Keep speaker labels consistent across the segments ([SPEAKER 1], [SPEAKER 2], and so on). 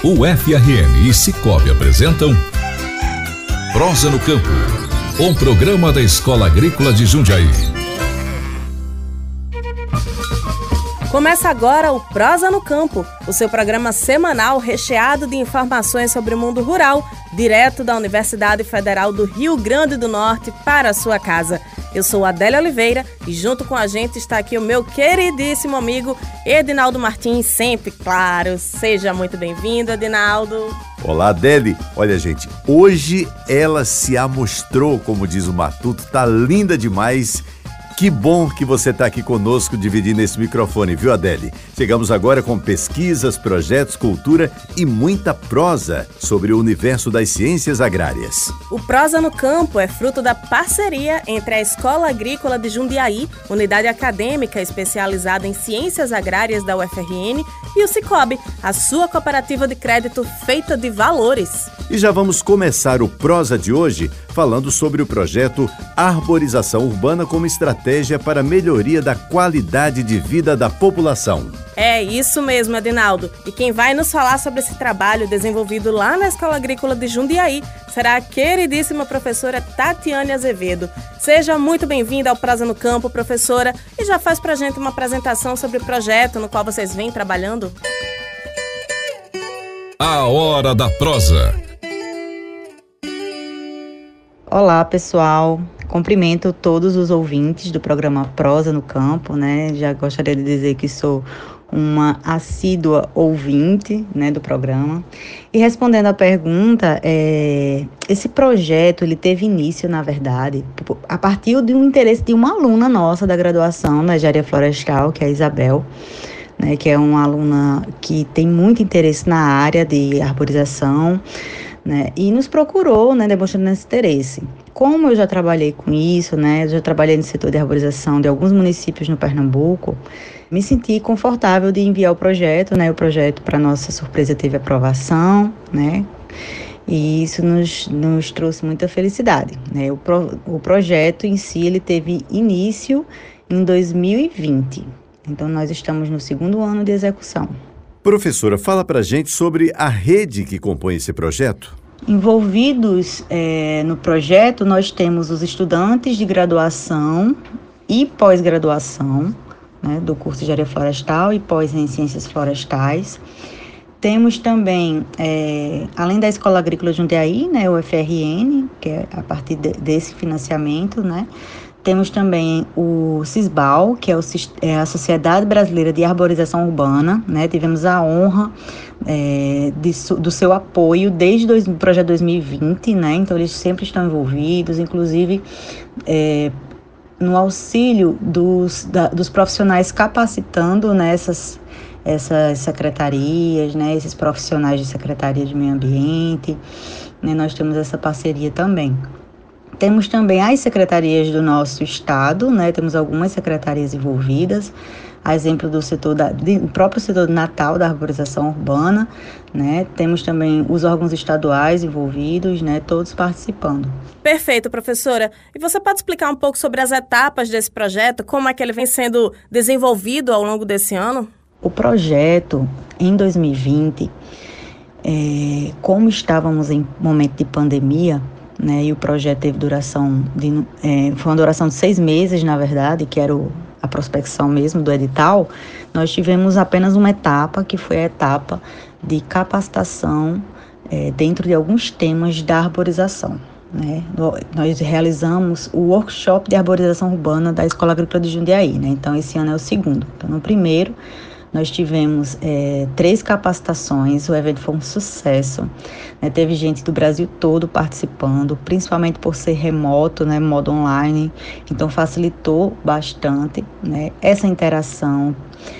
[SPEAKER 1] O FRN e Cicobi apresentam Prosa no Campo, um programa da Escola Agrícola de Jundiaí.
[SPEAKER 2] Começa agora o Prosa no Campo, o seu programa semanal recheado de informações sobre o mundo rural, direto da Universidade Federal do Rio Grande do Norte para a sua casa. Eu sou Adélia Oliveira e junto com a gente está aqui o meu queridíssimo amigo Edinaldo Martins, sempre claro. Seja muito bem-vindo, Edinaldo.
[SPEAKER 3] Olá, Adele. Olha, gente, hoje ela se amostrou, como diz o Matuto, tá linda demais que bom que você está aqui conosco dividindo esse microfone, viu, Adele? Chegamos agora com pesquisas, projetos, cultura e muita prosa sobre o universo das ciências agrárias.
[SPEAKER 2] O Prosa no Campo é fruto da parceria entre a Escola Agrícola de Jundiaí, unidade acadêmica especializada em ciências agrárias da UFRN, e o Cicobi, a sua cooperativa de crédito feita de valores.
[SPEAKER 3] E já vamos começar o Prosa de hoje falando sobre o projeto Arborização Urbana como estratégia para melhoria da qualidade de vida da população.
[SPEAKER 2] É isso mesmo, Adinaldo. E quem vai nos falar sobre esse trabalho desenvolvido lá na Escola Agrícola de Jundiaí será a queridíssima professora Tatiane Azevedo. Seja muito bem-vinda ao Praza no Campo, professora, e já faz pra gente uma apresentação sobre o projeto no qual vocês vêm trabalhando.
[SPEAKER 1] A Hora da Prosa.
[SPEAKER 4] Olá, pessoal. Cumprimento todos os ouvintes do programa Prosa no Campo, né? Já gostaria de dizer que sou uma assídua ouvinte né, do programa. E respondendo à pergunta, é, esse projeto ele teve início, na verdade, a partir de um interesse de uma aluna nossa da graduação na engenharia florestal, que é a Isabel, né, que é uma aluna que tem muito interesse na área de arborização né? E nos procurou, né, demonstrando esse interesse. Como eu já trabalhei com isso, né, já trabalhei no setor de arborização de alguns municípios no Pernambuco, me senti confortável de enviar o projeto, né? O projeto, para nossa surpresa, teve aprovação, né? E isso nos, nos trouxe muita felicidade, né? O, pro, o projeto em si, ele teve início em 2020. Então, nós estamos no segundo ano de execução.
[SPEAKER 3] Professora, fala para gente sobre a rede que compõe esse projeto.
[SPEAKER 4] Envolvidos é, no projeto, nós temos os estudantes de graduação e pós-graduação, né, do curso de área florestal e pós em ciências florestais. Temos também, é, além da Escola Agrícola Jundiaí, né, o FRN, que é a partir de, desse financiamento, né, temos também o CISBAL, que é, o, é, a Sociedade Brasileira de Arborização Urbana. Né? Tivemos a honra é, de, do seu apoio desde o projeto 2020, né? então eles sempre estão envolvidos, inclusive é, no auxílio dos, da, dos profissionais capacitando nessas essas secretarias, né, esses profissionais de secretaria de meio ambiente, né, nós temos essa parceria também. Temos também as secretarias do nosso estado, né? Temos algumas secretarias envolvidas, a exemplo do setor da, do próprio setor do Natal da arborização urbana, né? Temos também os órgãos estaduais envolvidos, né? Todos participando.
[SPEAKER 2] Perfeito, professora. E você pode explicar um pouco sobre as etapas desse projeto, como é que ele vem sendo desenvolvido ao longo desse ano?
[SPEAKER 4] O projeto em 2020, é, como estávamos em momento de pandemia, né? E o projeto teve duração de, é, foi uma duração de seis meses, na verdade, que era o, a prospecção mesmo do edital. Nós tivemos apenas uma etapa, que foi a etapa de capacitação é, dentro de alguns temas da arborização. Né? Nós realizamos o workshop de arborização urbana da Escola Agrícola de Jundiaí, né? Então esse ano é o segundo. Então no primeiro nós tivemos é, três capacitações, o evento foi um sucesso. Né? Teve gente do Brasil todo participando, principalmente por ser remoto, né? modo online, então facilitou bastante né? essa interação.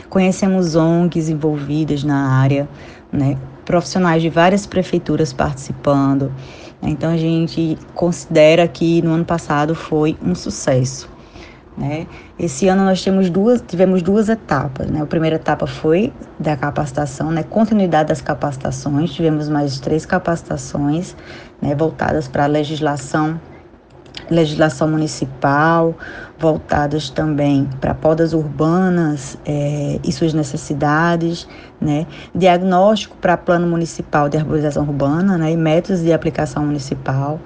[SPEAKER 4] Conhecemos ONGs envolvidas na área, né? profissionais de várias prefeituras participando. Então a gente considera que no ano passado foi um sucesso. Né? Esse ano nós temos duas, tivemos duas etapas. Né? A primeira etapa foi da capacitação, né? continuidade das capacitações. Tivemos mais três capacitações né? voltadas para a legislação legislação municipal, voltadas também para podas urbanas é, e suas necessidades, né? diagnóstico para plano municipal de arborização urbana né? e métodos de aplicação municipal.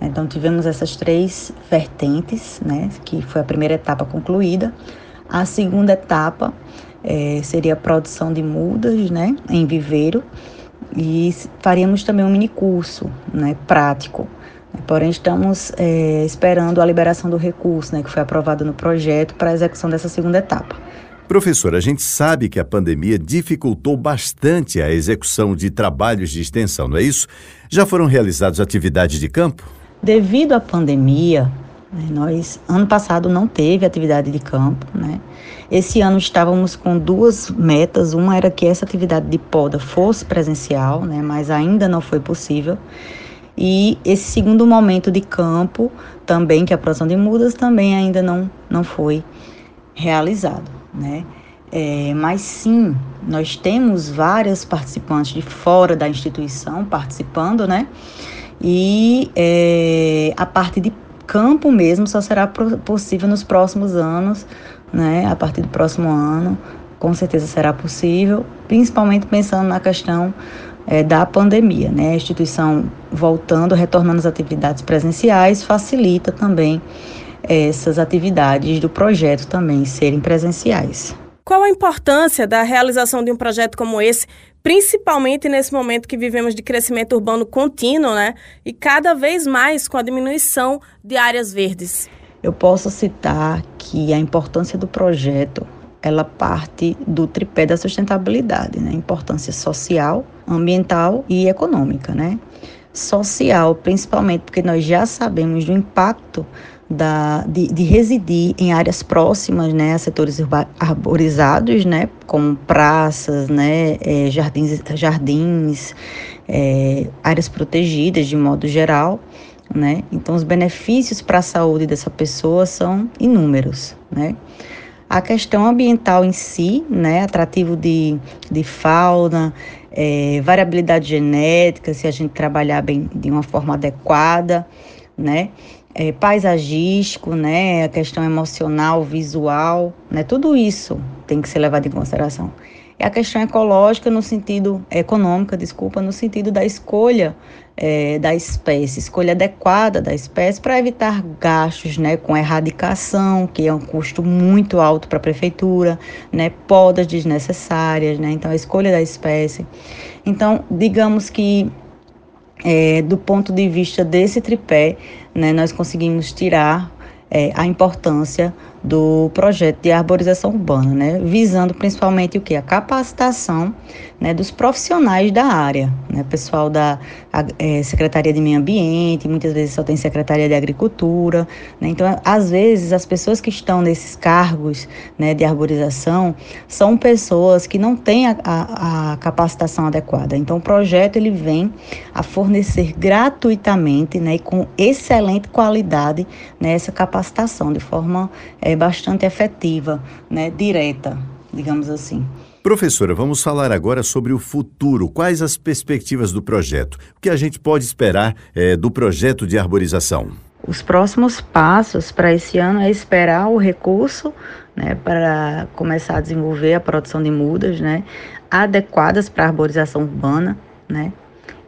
[SPEAKER 4] Então tivemos essas três vertentes, né? que foi a primeira etapa concluída. A segunda etapa é, seria a produção de mudas né? em viveiro e faríamos também um mini curso né? prático Porém, estamos é, esperando a liberação do recurso, né, que foi aprovado no projeto, para a execução dessa segunda etapa.
[SPEAKER 3] Professor, a gente sabe que a pandemia dificultou bastante a execução de trabalhos de extensão, não é isso? Já foram realizadas atividades de campo?
[SPEAKER 4] Devido à pandemia, né, nós, ano passado não teve atividade de campo, né? Esse ano estávamos com duas metas. Uma era que essa atividade de poda fosse presencial, né? Mas ainda não foi possível. E esse segundo momento de campo, também, que é a produção de mudas, também ainda não, não foi realizado, né? É, mas sim, nós temos várias participantes de fora da instituição participando, né? E é, a parte de campo mesmo só será possível nos próximos anos, né? A partir do próximo ano, com certeza será possível, principalmente pensando na questão é, da pandemia. Né? A instituição voltando, retornando às atividades presenciais, facilita também essas atividades do projeto também serem presenciais.
[SPEAKER 2] Qual a importância da realização de um projeto como esse, principalmente nesse momento que vivemos de crescimento urbano contínuo, né? E cada vez mais com a diminuição de áreas verdes?
[SPEAKER 4] Eu posso citar que a importância do projeto ela parte do tripé da sustentabilidade, né? Importância social, ambiental e econômica, né? Social, principalmente porque nós já sabemos do impacto da, de, de, residir em áreas próximas, né, a setores arborizados, né, como praças, né, é, jardins, jardins é, áreas protegidas de modo geral, né. Então, os benefícios para a saúde dessa pessoa são inúmeros, né. A questão ambiental em si, né, atrativo de, de fauna, é, variabilidade genética, se a gente trabalhar bem de uma forma adequada, né, é, paisagístico, né, a questão emocional, visual, né, tudo isso tem que ser levado em consideração. É a questão ecológica no sentido econômica, desculpa, no sentido da escolha é, da espécie, escolha adequada da espécie para evitar gastos, né, com erradicação, que é um custo muito alto para a prefeitura, né, podas desnecessárias, né, então a escolha da espécie. Então, digamos que é, do ponto de vista desse tripé, né, nós conseguimos tirar é, a importância do projeto de arborização urbana, né, visando principalmente o que a capacitação né, dos profissionais da área, né, pessoal da a, é, Secretaria de Meio Ambiente, muitas vezes só tem Secretaria de Agricultura, né, então às vezes as pessoas que estão nesses cargos né, de arborização são pessoas que não têm a, a, a capacitação adequada, então o projeto ele vem a fornecer gratuitamente né, e com excelente qualidade né, essa capacitação de forma é, bastante efetiva, né, direta, digamos assim.
[SPEAKER 3] Professora, vamos falar agora sobre o futuro. Quais as perspectivas do projeto? O que a gente pode esperar é, do projeto de arborização?
[SPEAKER 4] Os próximos passos para esse ano é esperar o recurso né, para começar a desenvolver a produção de mudas né, adequadas para a arborização urbana, né,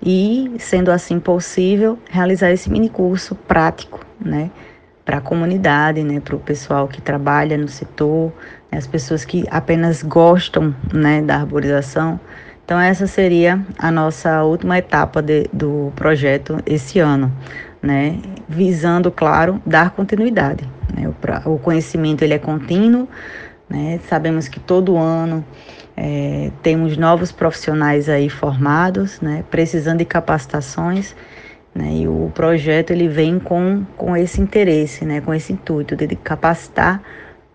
[SPEAKER 4] e, sendo assim possível, realizar esse mini curso prático, né, para a comunidade, né, para o pessoal que trabalha no setor, né, as pessoas que apenas gostam né, da arborização. Então, essa seria a nossa última etapa de, do projeto esse ano, né, visando, claro, dar continuidade. Né, o, o, conhecimento ele é contínuo, né, sabemos que todo ano é, temos novos profissionais aí formados, né, precisando de capacitações né? E o projeto ele vem com, com esse interesse, né? com esse intuito de capacitar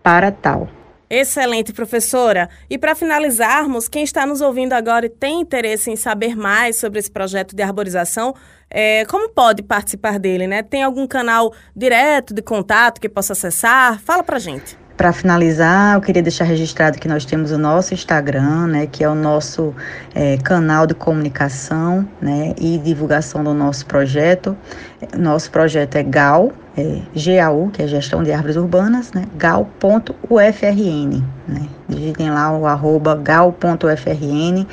[SPEAKER 4] para tal.
[SPEAKER 2] Excelente, professora. E para finalizarmos, quem está nos ouvindo agora e tem interesse em saber mais sobre esse projeto de arborização, é, como pode participar dele, né? Tem algum canal direto de contato que possa acessar? Fala para gente.
[SPEAKER 4] Para finalizar, eu queria deixar registrado que nós temos o nosso Instagram, né, que é o nosso é, canal de comunicação, né, e divulgação do nosso projeto. Nosso projeto é GAU, é, GAU, que é Gestão de Árvores Urbanas, né, gal.ufrn, né. Digitem lá o arroba gal.ufrn.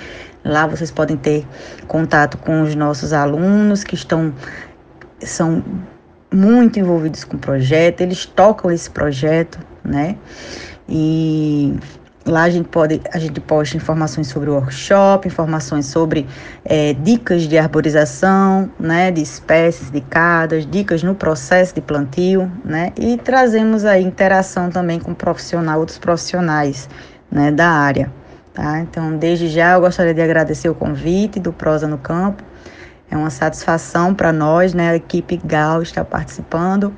[SPEAKER 4] Lá vocês podem ter contato com os nossos alunos que estão são muito envolvidos com o projeto, eles tocam esse projeto, né? E lá a gente pode, a gente posta informações sobre o workshop, informações sobre é, dicas de arborização, né? De espécies dedicadas, dicas no processo de plantio, né? E trazemos aí interação também com profissional, outros profissionais, né? Da área, tá? Então, desde já eu gostaria de agradecer o convite do Prosa no Campo é uma satisfação para nós, né? A equipe GAL está participando.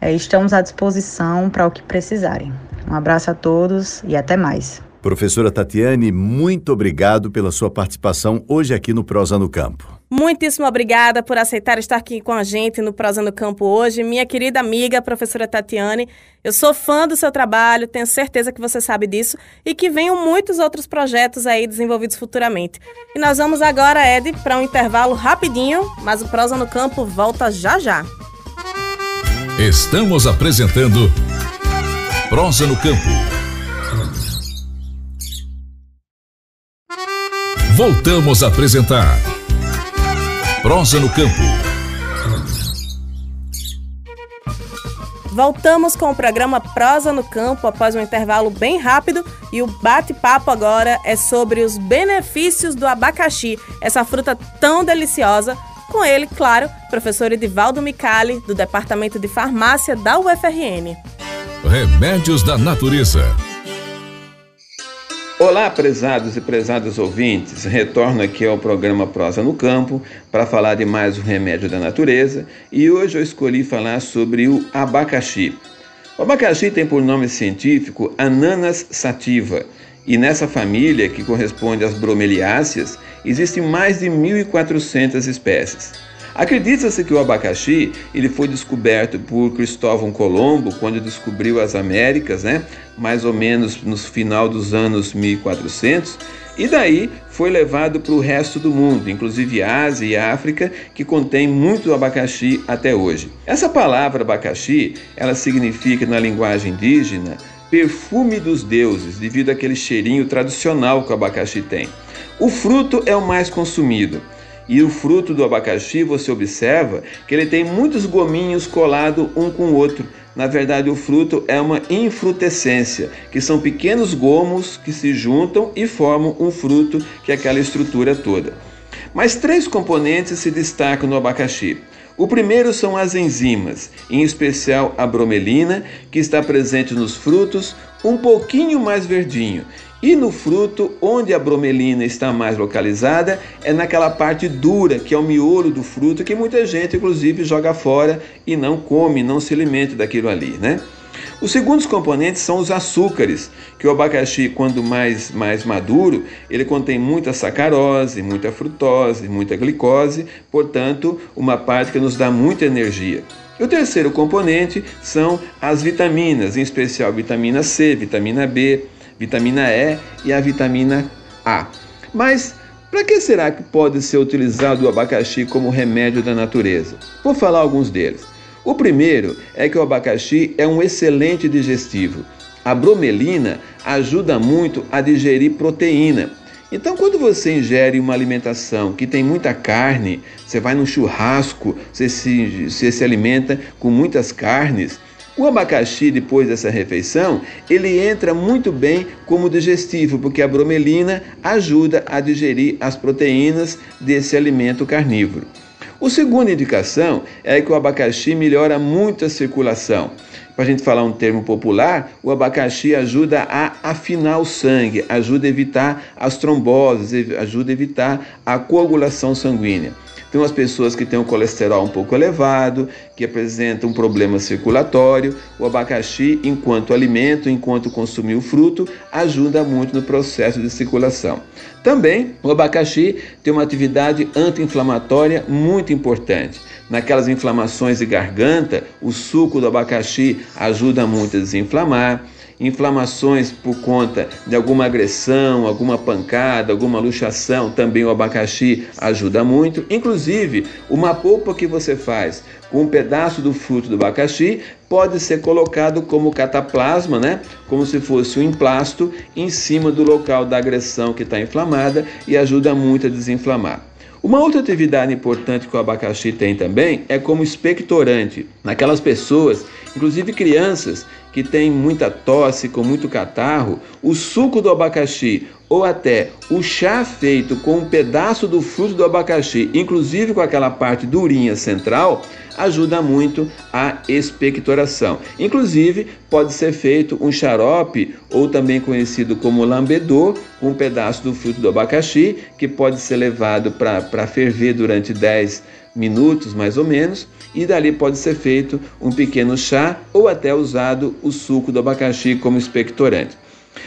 [SPEAKER 4] É, estamos à disposição para o que precisarem. Um abraço a todos e até mais.
[SPEAKER 3] Professora Tatiane, muito obrigado pela sua participação hoje aqui no Prosa no Campo.
[SPEAKER 2] Muitíssimo obrigada por aceitar estar aqui com a gente no Prosa no Campo hoje. Minha querida amiga, professora Tatiane, eu sou fã do seu trabalho, tenho certeza que você sabe disso e que venham muitos outros projetos aí desenvolvidos futuramente. E nós vamos agora, Ed, para um intervalo rapidinho, mas o Prosa no Campo volta já já.
[SPEAKER 1] Estamos apresentando Prosa no Campo. Voltamos a apresentar Prosa no Campo.
[SPEAKER 2] Voltamos com o programa Prosa no Campo após um intervalo bem rápido e o bate-papo agora é sobre os benefícios do abacaxi, essa fruta tão deliciosa. Com ele, claro, professor Edivaldo Micali, do Departamento de Farmácia da UFRN.
[SPEAKER 1] Remédios da Natureza.
[SPEAKER 5] Olá, prezados e prezadas ouvintes. Retorno aqui ao programa Prosa no Campo para falar de mais um remédio da natureza e hoje eu escolhi falar sobre o abacaxi. O abacaxi tem por nome científico Ananas sativa e nessa família, que corresponde às bromeliáceas, existem mais de 1.400 espécies. Acredita-se que o abacaxi ele foi descoberto por Cristóvão Colombo quando descobriu as Américas, né? mais ou menos no final dos anos 1400, e daí foi levado para o resto do mundo, inclusive Ásia e África, que contém muito abacaxi até hoje. Essa palavra abacaxi, ela significa na linguagem indígena perfume dos deuses, devido àquele cheirinho tradicional que o abacaxi tem. O fruto é o mais consumido. E o fruto do abacaxi, você observa que ele tem muitos gominhos colados um com o outro. Na verdade, o fruto é uma infrutescência, que são pequenos gomos que se juntam e formam um fruto, que é aquela estrutura toda. Mas três componentes se destacam no abacaxi. O primeiro são as enzimas, em especial a bromelina, que está presente nos frutos, um pouquinho mais verdinho, e no fruto, onde a bromelina está mais localizada, é naquela parte dura, que é o miolo do fruto, que muita gente, inclusive, joga fora e não come, não se alimenta daquilo ali, né? Os segundos componentes são os açúcares, que o abacaxi, quando mais, mais maduro, ele contém muita sacarose, muita frutose, muita glicose, portanto, uma parte que nos dá muita energia. E o terceiro componente são as vitaminas, em especial vitamina C, vitamina B, vitamina E e a vitamina A. Mas para que será que pode ser utilizado o abacaxi como remédio da natureza? Vou falar alguns deles. O primeiro é que o abacaxi é um excelente digestivo. A bromelina ajuda muito a digerir proteína. Então, quando você ingere uma alimentação que tem muita carne, você vai no churrasco, você se, você se alimenta com muitas carnes, o abacaxi, depois dessa refeição, ele entra muito bem como digestivo, porque a bromelina ajuda a digerir as proteínas desse alimento carnívoro. O segunda indicação é que o abacaxi melhora muito a circulação. Para a gente falar um termo popular, o abacaxi ajuda a afinar o sangue, ajuda a evitar as tromboses, ajuda a evitar a coagulação sanguínea. Tem umas pessoas que têm o colesterol um pouco elevado, que apresentam um problema circulatório. O abacaxi, enquanto alimento, enquanto consumir o fruto, ajuda muito no processo de circulação. Também o abacaxi tem uma atividade anti-inflamatória muito importante. Naquelas inflamações de garganta, o suco do abacaxi ajuda muito a desinflamar. Inflamações por conta de alguma agressão, alguma pancada, alguma luxação, também o abacaxi ajuda muito. Inclusive, uma polpa que você faz com um pedaço do fruto do abacaxi pode ser colocado como cataplasma, né? Como se fosse um emplasto em cima do local da agressão que está inflamada e ajuda muito a desinflamar. Uma outra atividade importante que o abacaxi tem também é como expectorante naquelas pessoas, inclusive crianças, que têm muita tosse, com muito catarro, o suco do abacaxi ou até o chá feito com um pedaço do fruto do abacaxi, inclusive com aquela parte durinha central, ajuda muito a expectoração. Inclusive, pode ser feito um xarope, ou também conhecido como lambedor, com um pedaço do fruto do abacaxi, que pode ser levado para ferver durante 10 minutos mais ou menos, e dali pode ser feito um pequeno chá ou até usado o suco do abacaxi como expectorante.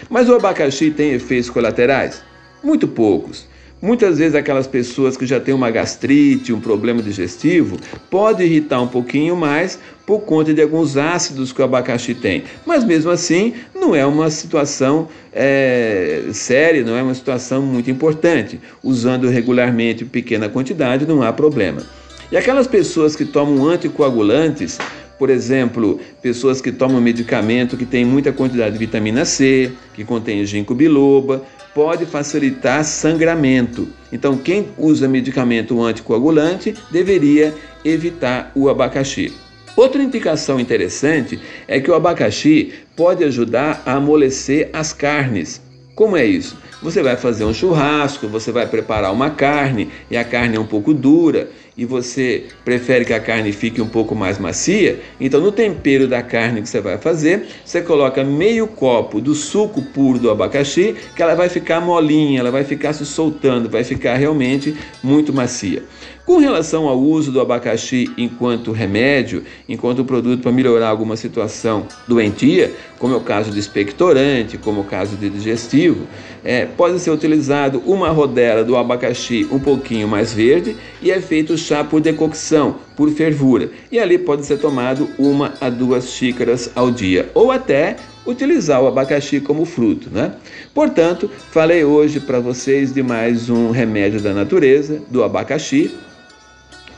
[SPEAKER 5] Mas o abacaxi tem efeitos colaterais? Muito poucos. Muitas vezes aquelas pessoas que já têm uma gastrite, um problema digestivo, pode irritar um pouquinho mais por conta de alguns ácidos que o abacaxi tem. Mas mesmo assim, não é uma situação é, séria, não é uma situação muito importante. Usando regularmente pequena quantidade, não há problema. E aquelas pessoas que tomam anticoagulantes, por exemplo, pessoas que tomam medicamento que tem muita quantidade de vitamina C, que contém ginkgo biloba, pode facilitar sangramento. Então, quem usa medicamento anticoagulante deveria evitar o abacaxi. Outra indicação interessante é que o abacaxi pode ajudar a amolecer as carnes. Como é isso? Você vai fazer um churrasco, você vai preparar uma carne e a carne é um pouco dura e você prefere que a carne fique um pouco mais macia, então no tempero da carne que você vai fazer, você coloca meio copo do suco puro do abacaxi, que ela vai ficar molinha, ela vai ficar se soltando, vai ficar realmente muito macia. Com relação ao uso do abacaxi enquanto remédio, enquanto produto para melhorar alguma situação doentia, como é o caso de expectorante, como é o caso de digestivo, é, pode ser utilizado uma rodela do abacaxi um pouquinho mais verde e é feito chá por decocção, por fervura. E ali pode ser tomado uma a duas xícaras ao dia, ou até utilizar o abacaxi como fruto, né? Portanto, falei hoje para vocês de mais um remédio da natureza, do abacaxi,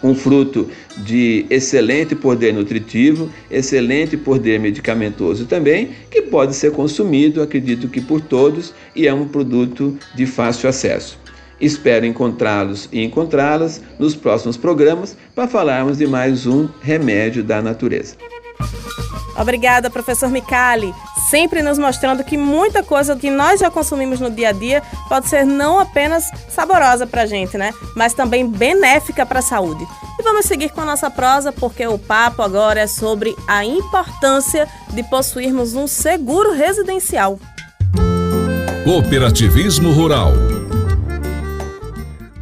[SPEAKER 5] um fruto de excelente poder nutritivo, excelente poder medicamentoso também, que pode ser consumido, acredito que por todos, e é um produto de fácil acesso. Espero encontrá-los e encontrá-las nos próximos programas para falarmos de mais um remédio da natureza.
[SPEAKER 2] Obrigada, professor Micali, sempre nos mostrando que muita coisa que nós já consumimos no dia a dia pode ser não apenas saborosa para a gente, né? Mas também benéfica para a saúde. E vamos seguir com a nossa prosa, porque o papo agora é sobre a importância de possuirmos um seguro residencial.
[SPEAKER 1] Cooperativismo Rural.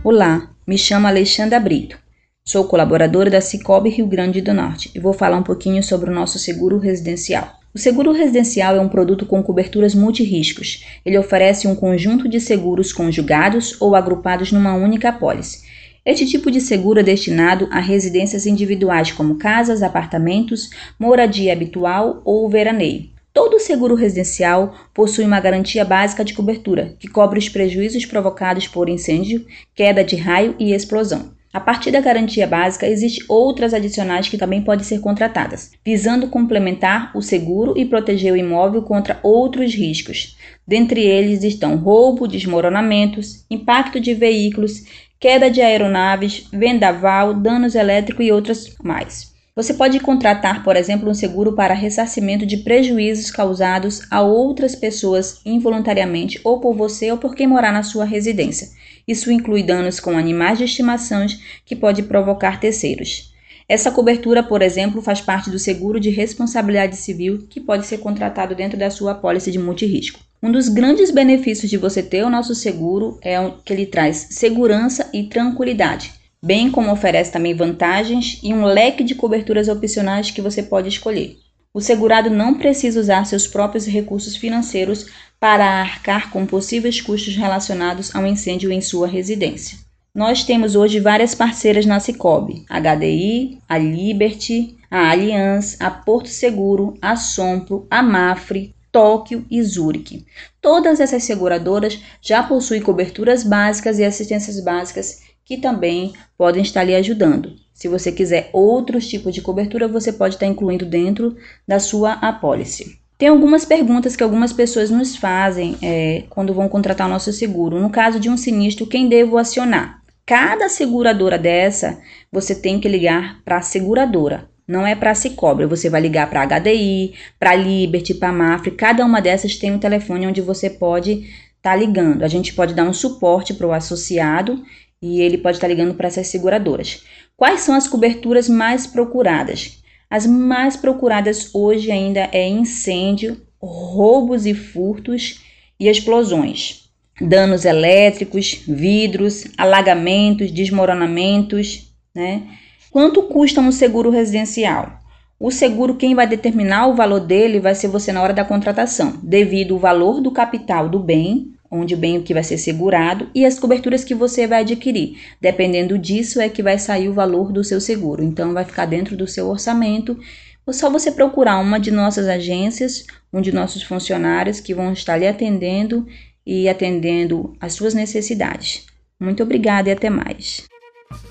[SPEAKER 6] Olá, me chamo Alexandra Brito. Sou colaboradora da Cicobi Rio Grande do Norte e vou falar um pouquinho sobre o nosso seguro residencial. O seguro residencial é um produto com coberturas multirriscos. Ele oferece um conjunto de seguros conjugados ou agrupados numa única apólice. Este tipo de seguro é destinado a residências individuais como casas, apartamentos, moradia habitual ou veraneio. Todo seguro residencial possui uma garantia básica de cobertura, que cobre os prejuízos provocados por incêndio, queda de raio e explosão. A partir da garantia básica, existem outras adicionais que também podem ser contratadas, visando complementar o seguro e proteger o imóvel contra outros riscos. Dentre eles estão roubo, desmoronamentos, impacto de veículos, queda de aeronaves, vendaval, danos elétricos e outras mais. Você pode contratar, por exemplo, um seguro para ressarcimento de prejuízos causados a outras pessoas involuntariamente ou por você ou por quem morar na sua residência. Isso inclui danos com animais de estimação que pode provocar terceiros. Essa cobertura, por exemplo, faz parte do seguro de responsabilidade civil que pode ser contratado dentro da sua apólice de multirisco. Um dos grandes benefícios de você ter o nosso seguro é que ele traz segurança e tranquilidade, bem como oferece também vantagens e um leque de coberturas opcionais que você pode escolher. O segurado não precisa usar seus próprios recursos financeiros para arcar com possíveis custos relacionados ao incêndio em sua residência. Nós temos hoje várias parceiras na Cicobi, a HDI, a Liberty, a Allianz, a Porto Seguro, a Sompro, a Mafre, Tóquio e Zurique. Todas essas seguradoras já possuem coberturas básicas e assistências básicas que também podem estar lhe ajudando. Se você quiser outros tipos de cobertura, você pode estar incluindo dentro da sua apólice. Tem algumas perguntas que algumas pessoas nos fazem é, quando vão contratar o nosso seguro. No caso de um sinistro, quem devo acionar? Cada seguradora dessa, você tem que ligar para a seguradora. Não é para a Cicobi, você vai ligar para a HDI, para a Liberty, para a Mafre. Cada uma dessas tem um telefone onde você pode estar tá ligando. A gente pode dar um suporte para o associado e ele pode estar ligando para essas seguradoras. Quais são as coberturas mais procuradas? As mais procuradas hoje ainda é incêndio, roubos e furtos e explosões. Danos elétricos, vidros, alagamentos, desmoronamentos, né? Quanto custa um seguro residencial? O seguro, quem vai determinar o valor dele vai ser você na hora da contratação, devido ao valor do capital do bem, onde o que vai ser segurado, e as coberturas que você vai adquirir. Dependendo disso é que vai sair o valor do seu seguro. Então vai ficar dentro do seu orçamento. Ou só você procurar uma de nossas agências, um de nossos funcionários que vão estar lhe atendendo e atendendo às suas necessidades. Muito obrigada e até mais.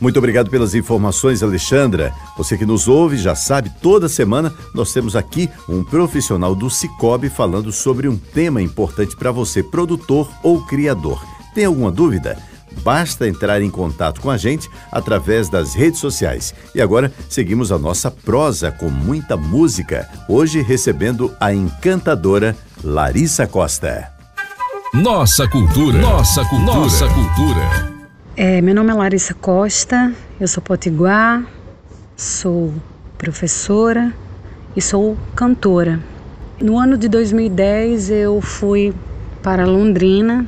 [SPEAKER 3] Muito obrigado pelas informações, Alexandra. Você que nos ouve já sabe, toda semana nós temos aqui um profissional do Cicobi falando sobre um tema importante para você, produtor ou criador. Tem alguma dúvida? Basta entrar em contato com a gente através das redes sociais. E agora seguimos a nossa prosa com muita música, hoje recebendo a encantadora Larissa Costa.
[SPEAKER 1] Nossa cultura, nossa cultura, nossa cultura.
[SPEAKER 7] É, meu nome é Larissa Costa, eu sou potiguar, sou professora e sou cantora. No ano de 2010 eu fui para Londrina,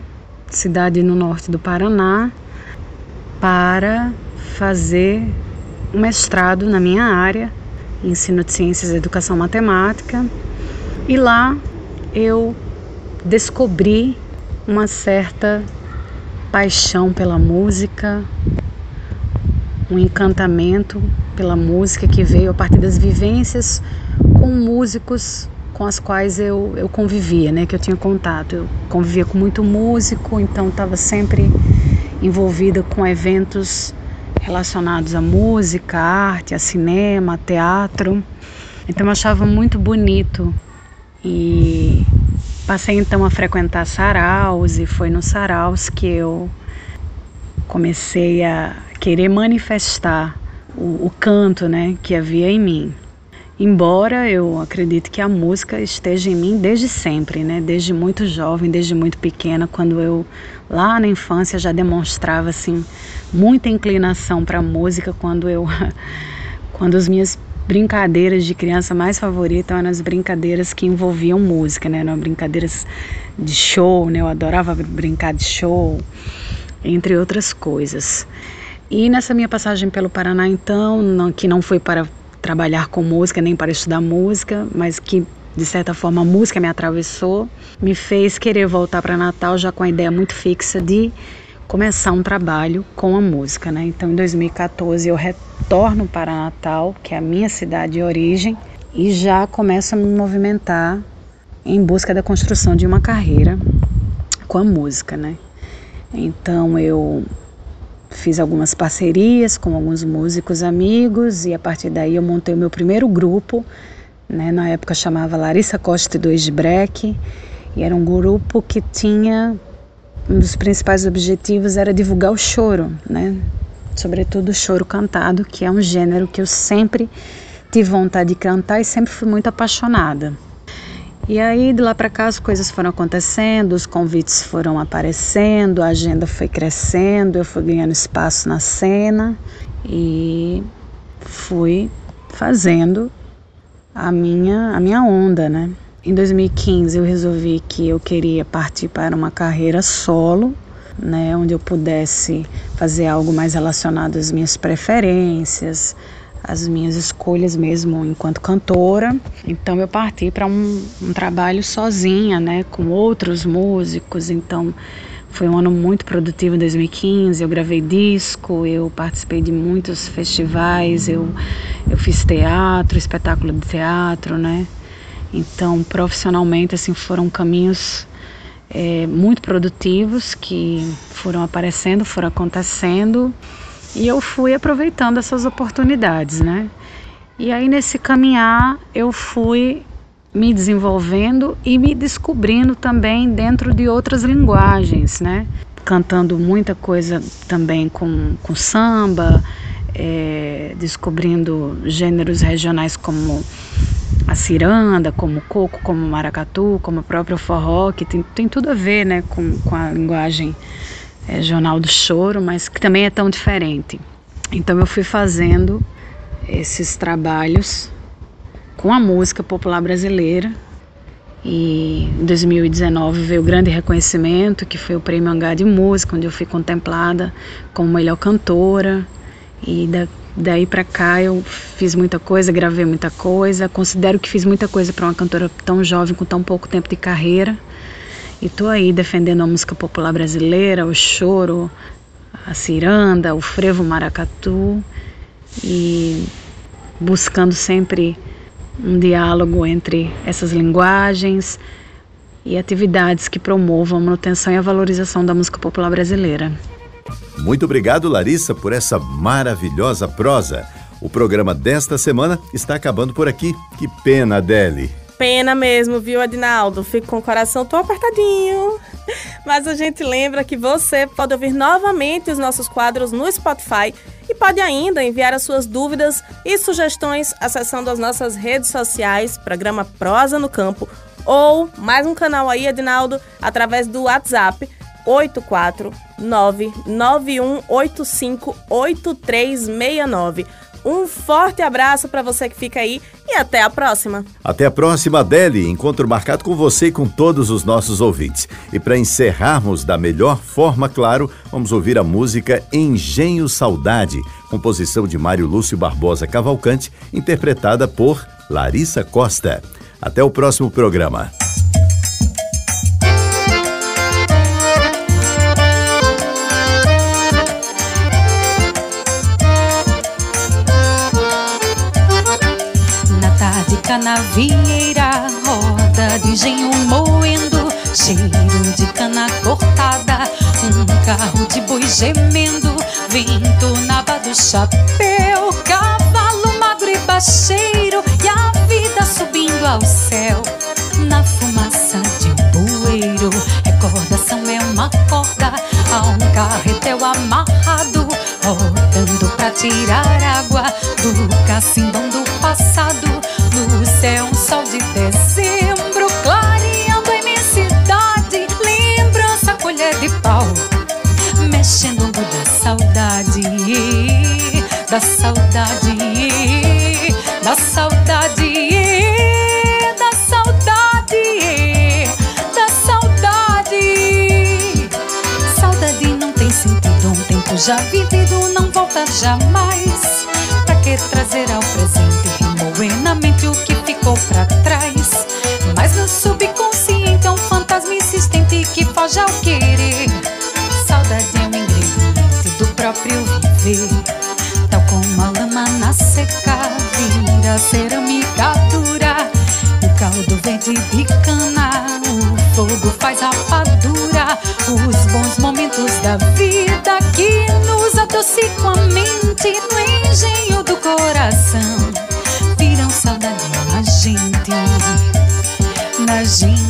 [SPEAKER 7] cidade no norte do Paraná, para fazer um mestrado na minha área, ensino de ciências e educação matemática. E lá eu descobri uma certa paixão pela música, um encantamento pela música que veio a partir das vivências com músicos com as quais eu, eu convivia, né, que eu tinha contato. Eu convivia com muito músico, então estava sempre envolvida com eventos relacionados à música, à arte, a cinema, a teatro. Então eu achava muito bonito e Passei então a frequentar saraus e foi no saraus que eu comecei a querer manifestar o, o canto né, que havia em mim. Embora eu acredite que a música esteja em mim desde sempre, né? Desde muito jovem, desde muito pequena, quando eu lá na infância já demonstrava assim muita inclinação para a música, quando eu quando as minhas brincadeiras de criança mais favoritas eram as brincadeiras que envolviam música, né? Eram brincadeiras de show, né? Eu adorava brincar de show, entre outras coisas. E nessa minha passagem pelo Paraná, então, não, que não foi para trabalhar com música nem para estudar música, mas que de certa forma a música me atravessou, me fez querer voltar para Natal já com a ideia muito fixa de começar um trabalho com a música, né? Então, em 2014 eu retorno para Natal, que é a minha cidade de origem, e já começo a me movimentar em busca da construção de uma carreira com a música, né? Então, eu fiz algumas parcerias com alguns músicos amigos e a partir daí eu montei o meu primeiro grupo, né? Na época chamava Larissa Costa e Dois de Breck, e era um grupo que tinha um dos principais objetivos era divulgar o choro, né? Sobretudo o choro cantado, que é um gênero que eu sempre tive vontade de cantar e sempre fui muito apaixonada. E aí de lá para cá as coisas foram acontecendo, os convites foram aparecendo, a agenda foi crescendo, eu fui ganhando espaço na cena e fui fazendo a minha a minha onda, né? Em 2015 eu resolvi que eu queria partir para uma carreira solo, né, onde eu pudesse fazer algo mais relacionado às minhas preferências, às minhas escolhas mesmo enquanto cantora. Então eu parti para um, um, trabalho sozinha, né, com outros músicos. Então foi um ano muito produtivo em 2015. Eu gravei disco, eu participei de muitos festivais, eu, eu fiz teatro, espetáculo de teatro, né? Então, profissionalmente, assim, foram caminhos é, muito produtivos que foram aparecendo, foram acontecendo e eu fui aproveitando essas oportunidades, né? E aí nesse caminhar eu fui me desenvolvendo e me descobrindo também dentro de outras linguagens, né? Cantando muita coisa também com, com samba, é, descobrindo gêneros regionais como a ciranda, como o coco, como o maracatu, como o próprio forró, que tem, tem tudo a ver né, com, com a linguagem é, regional do choro, mas que também é tão diferente. Então eu fui fazendo esses trabalhos com a música popular brasileira e em 2019 veio o grande reconhecimento que foi o Prêmio Angá de Música, onde eu fui contemplada como melhor cantora e da, daí para cá eu fiz muita coisa, gravei muita coisa. Considero que fiz muita coisa para uma cantora tão jovem com tão pouco tempo de carreira. E tô aí defendendo a música popular brasileira, o choro, a ciranda, o frevo maracatu e buscando sempre um diálogo entre essas linguagens e atividades que promovam a manutenção e a valorização da música popular brasileira.
[SPEAKER 3] Muito obrigado, Larissa, por essa maravilhosa prosa. O programa desta semana está acabando por aqui. Que pena, Adele.
[SPEAKER 2] Pena mesmo, viu, Adinaldo? Fico com o coração tão apertadinho. Mas a gente lembra que você pode ouvir novamente os nossos quadros no Spotify e pode ainda enviar as suas dúvidas e sugestões acessando as nossas redes sociais, programa Prosa no Campo, ou mais um canal aí, Adinaldo, através do WhatsApp 84991858369. Um forte abraço para você que fica aí e até a próxima.
[SPEAKER 3] Até a próxima, Adele. Encontro marcado com você e com todos os nossos ouvintes. E para encerrarmos da melhor forma, claro, vamos ouvir a música Engenho Saudade, composição de Mário Lúcio Barbosa Cavalcante, interpretada por Larissa Costa. Até o próximo programa.
[SPEAKER 8] Canavieira, roda de engenho moendo, cheiro de cana cortada, um carro de boi gemendo, vento na aba do chapéu, cavalo magro e baixeiro, e a vida subindo ao céu, na fumaça de um bueiro, recordação é uma corda, a um carretel amarrado, rodando pra tirar água do cacimbão do passado no céu um sol de dezembro clareando a imensidade. Lembrança colher de pau mexendo da saudade da saudade da saudade da saudade da saudade. Saudade não tem sentido um tempo já vivido não volta jamais. Pra que trazer ao presente buenamente o que ficou para trás. Mas no subconsciente é um fantasma insistente que foge ao querer. Saudade é um ingrediente do próprio viver. Tal como a lama na seca vira cerâmica dura. O caldo verde de cana, o fogo faz rapadura. Os bons momentos da vida que nos adocicam a mente no engenho do coração sozinho.